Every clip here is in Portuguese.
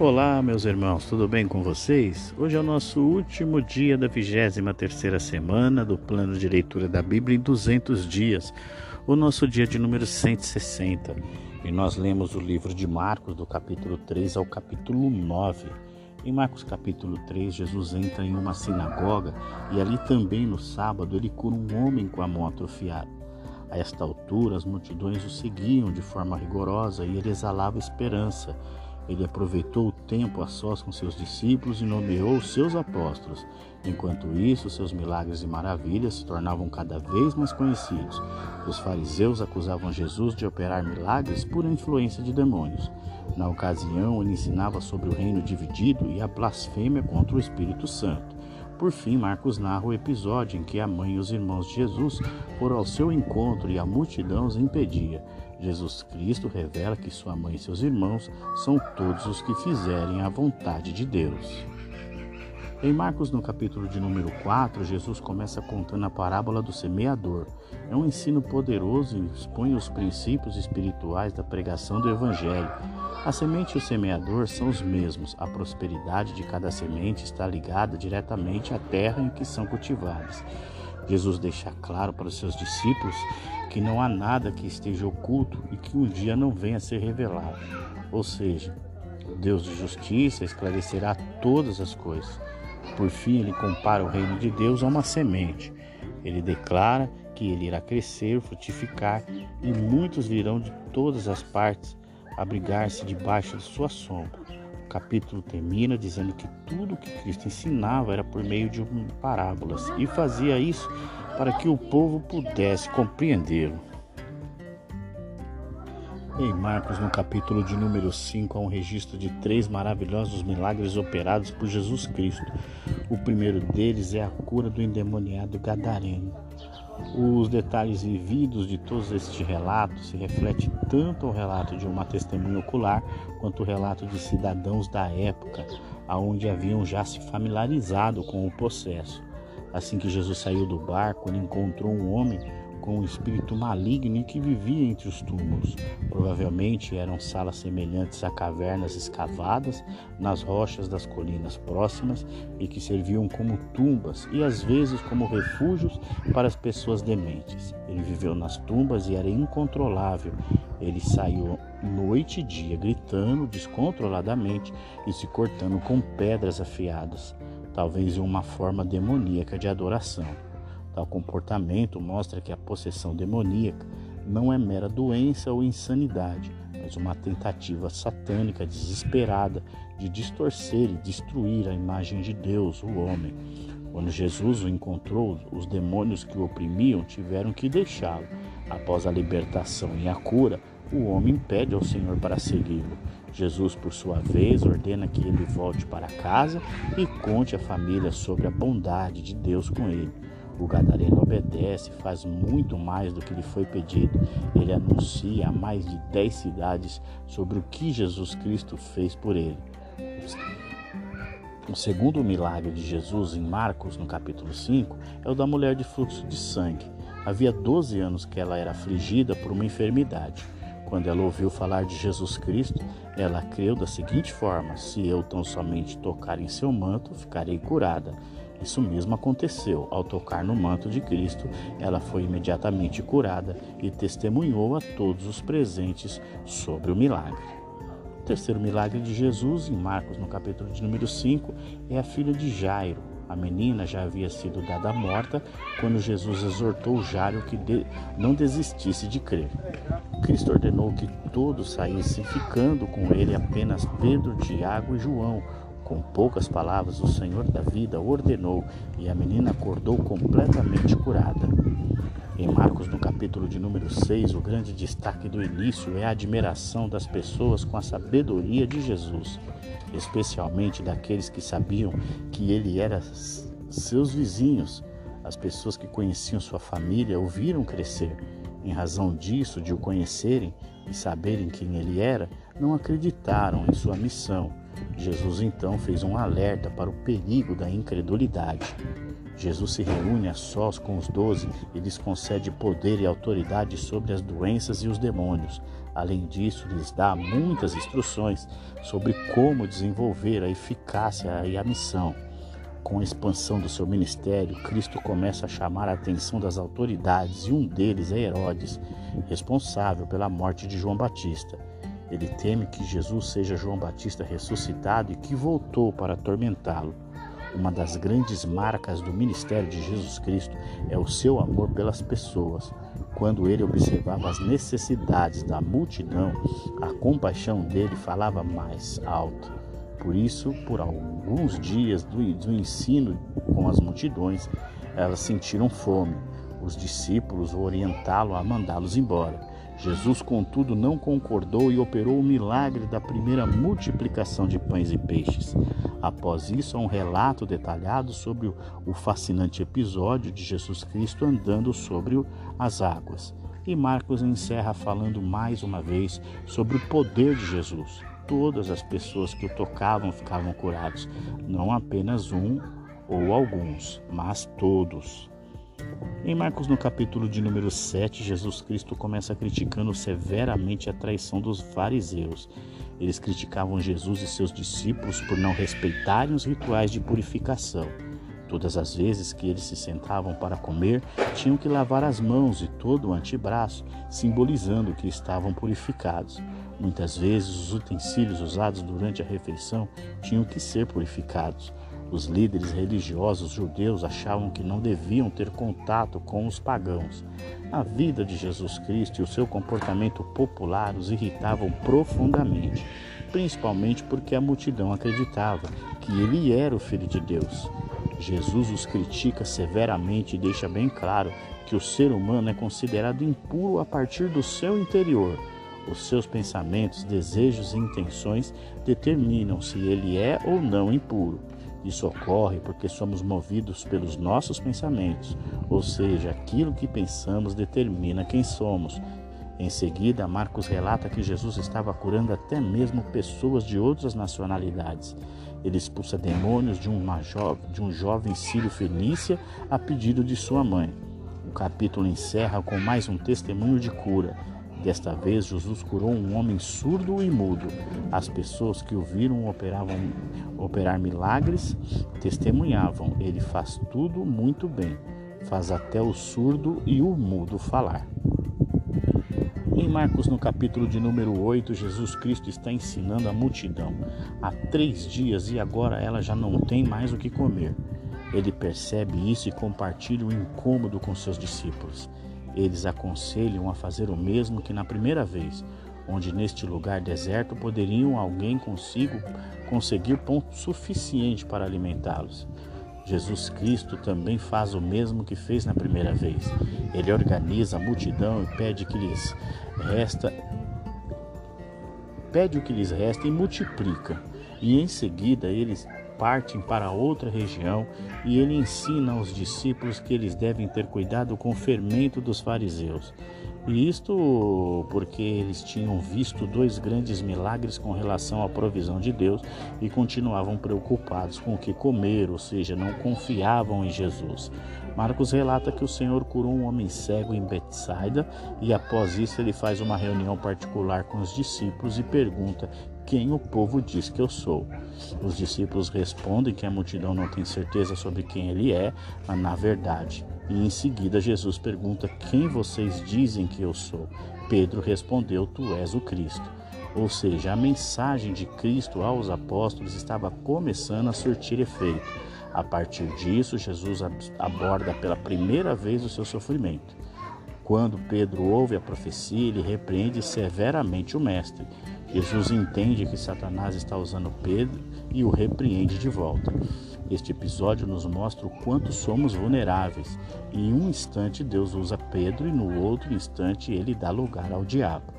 Olá, meus irmãos, tudo bem com vocês? Hoje é o nosso último dia da 23 terceira semana do plano de leitura da Bíblia em 200 dias, o nosso dia de número 160. E nós lemos o livro de Marcos, do capítulo 3 ao capítulo 9. Em Marcos capítulo 3, Jesus entra em uma sinagoga e ali também no sábado ele cura um homem com a mão atrofiada. A esta altura, as multidões o seguiam de forma rigorosa e ele exalava esperança ele aproveitou o tempo a sós com seus discípulos e nomeou seus apóstolos. Enquanto isso, seus milagres e maravilhas se tornavam cada vez mais conhecidos. Os fariseus acusavam Jesus de operar milagres por influência de demônios. Na ocasião, ele ensinava sobre o reino dividido e a blasfêmia contra o Espírito Santo. Por fim, Marcos narra o episódio em que a mãe e os irmãos de Jesus foram ao seu encontro e a multidão os impedia. Jesus Cristo revela que sua mãe e seus irmãos são todos os que fizerem a vontade de Deus. Em Marcos, no capítulo de número 4, Jesus começa contando a parábola do semeador. É um ensino poderoso e expõe os princípios espirituais da pregação do Evangelho. A semente e o semeador são os mesmos. A prosperidade de cada semente está ligada diretamente à terra em que são cultivadas. Jesus deixa claro para os seus discípulos que não há nada que esteja oculto e que um dia não venha a ser revelado. Ou seja, o Deus de justiça esclarecerá todas as coisas. Por fim, ele compara o reino de Deus a uma semente. Ele declara que ele irá crescer, frutificar e muitos virão de todas as partes abrigar-se debaixo de sua sombra. O capítulo termina dizendo que tudo que Cristo ensinava era por meio de parábolas e fazia isso para que o povo pudesse compreendê-lo. Em Marcos, no capítulo de número 5, há um registro de três maravilhosos milagres operados por Jesus Cristo. O primeiro deles é a cura do endemoniado gadareno. Os detalhes vividos de todos estes relatos se refletem tanto ao relato de uma testemunha ocular quanto o relato de cidadãos da época, aonde haviam já se familiarizado com o processo. Assim que Jesus saiu do barco, ele encontrou um homem com um espírito maligno que vivia entre os túmulos. Provavelmente eram salas semelhantes a cavernas escavadas nas rochas das colinas próximas e que serviam como tumbas e às vezes como refúgios para as pessoas dementes. Ele viveu nas tumbas e era incontrolável. Ele saiu noite e dia gritando descontroladamente e se cortando com pedras afiadas, talvez em uma forma demoníaca de adoração. Tal comportamento mostra que a possessão demoníaca não é mera doença ou insanidade, mas uma tentativa satânica desesperada de distorcer e destruir a imagem de Deus, o homem. Quando Jesus o encontrou, os demônios que o oprimiam tiveram que deixá-lo. Após a libertação e a cura, o homem pede ao Senhor para segui-lo. Jesus, por sua vez, ordena que ele volte para casa e conte à família sobre a bondade de Deus com ele. O gadareno obedece, faz muito mais do que lhe foi pedido. Ele anuncia a mais de dez cidades sobre o que Jesus Cristo fez por ele. O segundo milagre de Jesus em Marcos, no capítulo 5, é o da mulher de fluxo de sangue. Havia 12 anos que ela era afligida por uma enfermidade. Quando ela ouviu falar de Jesus Cristo, ela creu da seguinte forma: Se eu tão somente tocar em seu manto, ficarei curada. Isso mesmo aconteceu. Ao tocar no manto de Cristo, ela foi imediatamente curada e testemunhou a todos os presentes sobre o milagre. O terceiro milagre de Jesus, em Marcos, no capítulo de número 5, é a filha de Jairo. A menina já havia sido dada morta quando Jesus exortou Jairo que não desistisse de crer. Cristo ordenou que todos saíssem, ficando com ele apenas Pedro, Tiago e João, com poucas palavras, o Senhor da vida ordenou e a menina acordou completamente curada. Em Marcos, no capítulo de número 6, o grande destaque do início é a admiração das pessoas com a sabedoria de Jesus, especialmente daqueles que sabiam que ele era seus vizinhos. As pessoas que conheciam sua família o viram crescer. Em razão disso, de o conhecerem e saberem quem ele era, não acreditaram em sua missão Jesus então fez um alerta para o perigo da incredulidade. Jesus se reúne a sós com os doze e lhes concede poder e autoridade sobre as doenças e os demônios. Além disso, lhes dá muitas instruções sobre como desenvolver a eficácia e a missão. Com a expansão do seu ministério, Cristo começa a chamar a atenção das autoridades e um deles é Herodes, responsável pela morte de João Batista. Ele teme que Jesus seja João Batista ressuscitado e que voltou para atormentá-lo. Uma das grandes marcas do ministério de Jesus Cristo é o seu amor pelas pessoas. Quando ele observava as necessidades da multidão, a compaixão dele falava mais alto. Por isso, por alguns dias do, do ensino com as multidões, elas sentiram fome. Os discípulos orientá-lo a mandá-los embora. Jesus, contudo, não concordou e operou o milagre da primeira multiplicação de pães e peixes. Após isso, há um relato detalhado sobre o fascinante episódio de Jesus Cristo andando sobre as águas. E Marcos encerra falando mais uma vez sobre o poder de Jesus. Todas as pessoas que o tocavam ficavam curados, não apenas um ou alguns, mas todos. Em Marcos, no capítulo de número 7, Jesus Cristo começa criticando severamente a traição dos fariseus. Eles criticavam Jesus e seus discípulos por não respeitarem os rituais de purificação. Todas as vezes que eles se sentavam para comer, tinham que lavar as mãos e todo o antebraço, simbolizando que estavam purificados. Muitas vezes, os utensílios usados durante a refeição tinham que ser purificados. Os líderes religiosos judeus achavam que não deviam ter contato com os pagãos. A vida de Jesus Cristo e o seu comportamento popular os irritavam profundamente, principalmente porque a multidão acreditava que ele era o Filho de Deus. Jesus os critica severamente e deixa bem claro que o ser humano é considerado impuro a partir do seu interior. Os seus pensamentos, desejos e intenções determinam se ele é ou não impuro. Isso ocorre porque somos movidos pelos nossos pensamentos, ou seja, aquilo que pensamos determina quem somos. Em seguida, Marcos relata que Jesus estava curando até mesmo pessoas de outras nacionalidades. Ele expulsa demônios de, de um jovem sírio fenícia a pedido de sua mãe. O capítulo encerra com mais um testemunho de cura. Desta vez, Jesus curou um homem surdo e mudo. As pessoas que o viram operavam, operar milagres testemunhavam: Ele faz tudo muito bem, faz até o surdo e o mudo falar. Em Marcos, no capítulo de número 8, Jesus Cristo está ensinando a multidão há três dias e agora ela já não tem mais o que comer. Ele percebe isso e compartilha o incômodo com seus discípulos. Eles aconselham a fazer o mesmo que na primeira vez, onde neste lugar deserto poderiam alguém consigo conseguir pão suficiente para alimentá-los. Jesus Cristo também faz o mesmo que fez na primeira vez. Ele organiza a multidão e pede que lhes resta pede o que lhes resta e multiplica. E em seguida eles partem para outra região e ele ensina aos discípulos que eles devem ter cuidado com o fermento dos fariseus. E isto porque eles tinham visto dois grandes milagres com relação à provisão de Deus e continuavam preocupados com o que comer, ou seja, não confiavam em Jesus. Marcos relata que o Senhor curou um homem cego em Betsaida e após isso ele faz uma reunião particular com os discípulos e pergunta quem o povo diz que eu sou. Os discípulos respondem que a multidão não tem certeza sobre quem ele é, mas na verdade. E em seguida Jesus pergunta: Quem vocês dizem que eu sou? Pedro respondeu: Tu és o Cristo. Ou seja, a mensagem de Cristo aos apóstolos estava começando a surtir efeito. A partir disso, Jesus aborda pela primeira vez o seu sofrimento. Quando Pedro ouve a profecia, ele repreende severamente o Mestre. Jesus entende que Satanás está usando Pedro e o repreende de volta. Este episódio nos mostra o quanto somos vulneráveis. Em um instante, Deus usa Pedro e no outro instante, ele dá lugar ao diabo.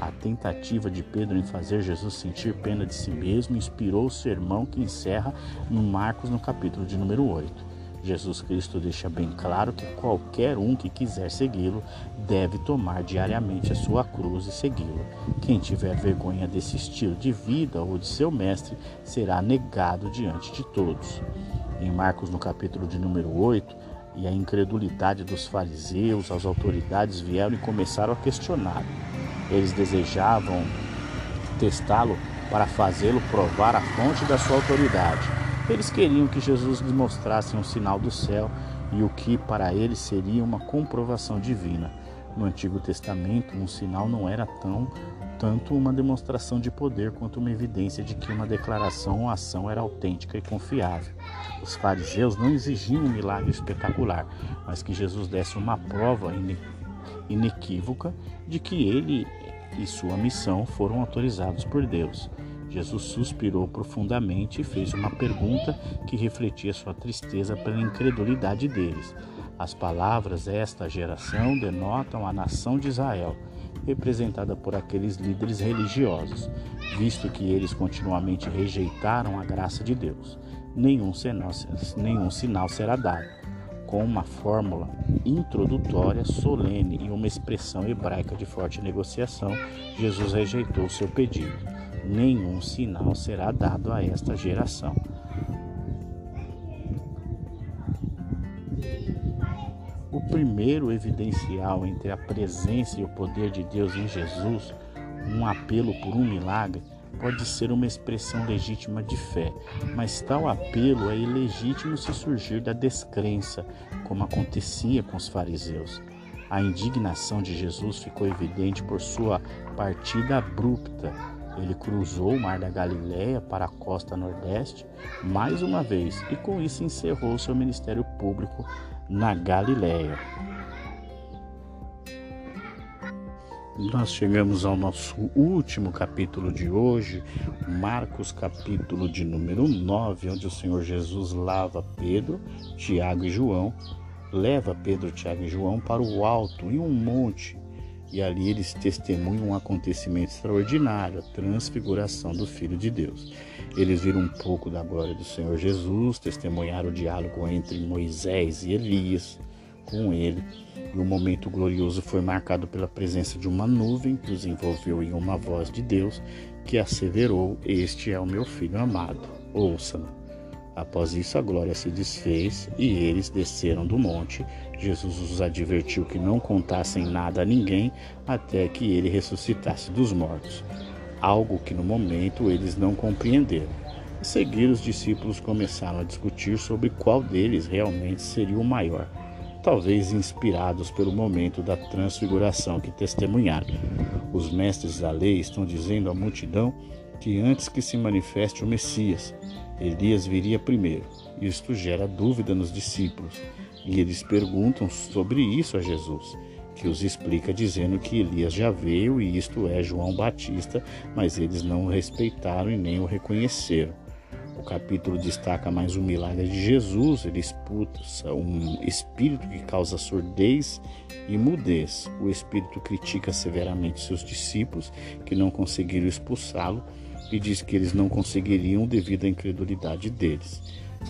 A tentativa de Pedro em fazer Jesus sentir pena de si mesmo inspirou o sermão que encerra no Marcos no capítulo de número 8. Jesus Cristo deixa bem claro que qualquer um que quiser segui-lo deve tomar diariamente a sua cruz e segui-lo. Quem tiver vergonha desse estilo de vida ou de seu mestre será negado diante de todos. em Marcos no capítulo de número 8, e a incredulidade dos fariseus, as autoridades vieram e começaram a questionar. Eles desejavam testá-lo para fazê-lo provar a fonte da sua autoridade. Eles queriam que Jesus lhes mostrasse um sinal do céu e o que para eles seria uma comprovação divina. No Antigo Testamento, um sinal não era tão tanto uma demonstração de poder quanto uma evidência de que uma declaração ou ação era autêntica e confiável. Os fariseus não exigiam um milagre espetacular, mas que Jesus desse uma prova inequívoca de que ele e sua missão foram autorizados por Deus. Jesus suspirou profundamente e fez uma pergunta que refletia sua tristeza pela incredulidade deles. As palavras esta geração denotam a nação de Israel representada por aqueles líderes religiosos, visto que eles continuamente rejeitaram a graça de Deus. Nenhum sinal, nenhum sinal será dado. Com uma fórmula introdutória, solene e uma expressão hebraica de forte negociação, Jesus rejeitou seu pedido. Nenhum sinal será dado a esta geração. O primeiro evidencial entre a presença e o poder de Deus em Jesus, um apelo por um milagre, pode ser uma expressão legítima de fé, mas tal apelo é ilegítimo se surgir da descrença, como acontecia com os fariseus. A indignação de Jesus ficou evidente por sua partida abrupta. Ele cruzou o mar da Galiléia para a costa nordeste mais uma vez e com isso encerrou seu ministério público na Galiléia. Nós chegamos ao nosso último capítulo de hoje, Marcos, capítulo de número 9, onde o Senhor Jesus lava Pedro, Tiago e João, leva Pedro, Tiago e João para o alto, em um monte, e ali eles testemunham um acontecimento extraordinário, a transfiguração do Filho de Deus. Eles viram um pouco da glória do Senhor Jesus, testemunharam o diálogo entre Moisés e Elias com ele, e o momento glorioso foi marcado pela presença de uma nuvem que os envolveu em uma voz de Deus que asseverou: Este é o meu filho amado, ouça-me. Após isso, a glória se desfez e eles desceram do monte. Jesus os advertiu que não contassem nada a ninguém até que ele ressuscitasse dos mortos, algo que no momento eles não compreenderam. A seguir, os discípulos começaram a discutir sobre qual deles realmente seria o maior, talvez inspirados pelo momento da transfiguração que testemunharam. Os mestres da lei estão dizendo à multidão que antes que se manifeste o Messias, Elias viria primeiro. Isto gera dúvida nos discípulos e eles perguntam sobre isso a Jesus, que os explica dizendo que Elias já veio e isto é João Batista, mas eles não o respeitaram e nem o reconheceram. O capítulo destaca mais um milagre de Jesus, ele expulsa um espírito que causa surdez e mudez. O espírito critica severamente seus discípulos que não conseguiram expulsá-lo e diz que eles não conseguiriam devido à incredulidade deles.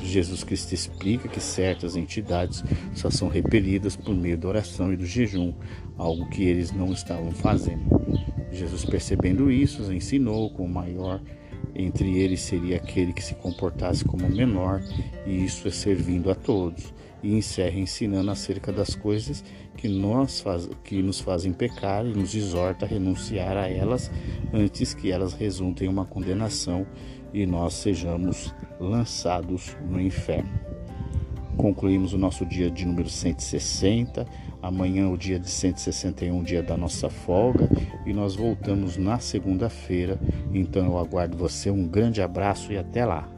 Jesus Cristo explica que certas entidades só são repelidas por meio da oração e do jejum, algo que eles não estavam fazendo. Jesus, percebendo isso, ensinou com o maior entre eles seria aquele que se comportasse como menor, e isso é servindo a todos. E encerra ensinando acerca das coisas que, nós faz, que nos fazem pecar e nos exorta a renunciar a elas antes que elas resultem em uma condenação e nós sejamos lançados no inferno. Concluímos o nosso dia de número 160. Amanhã, o dia de 161, dia da nossa folga, e nós voltamos na segunda-feira. Então, eu aguardo você. Um grande abraço e até lá.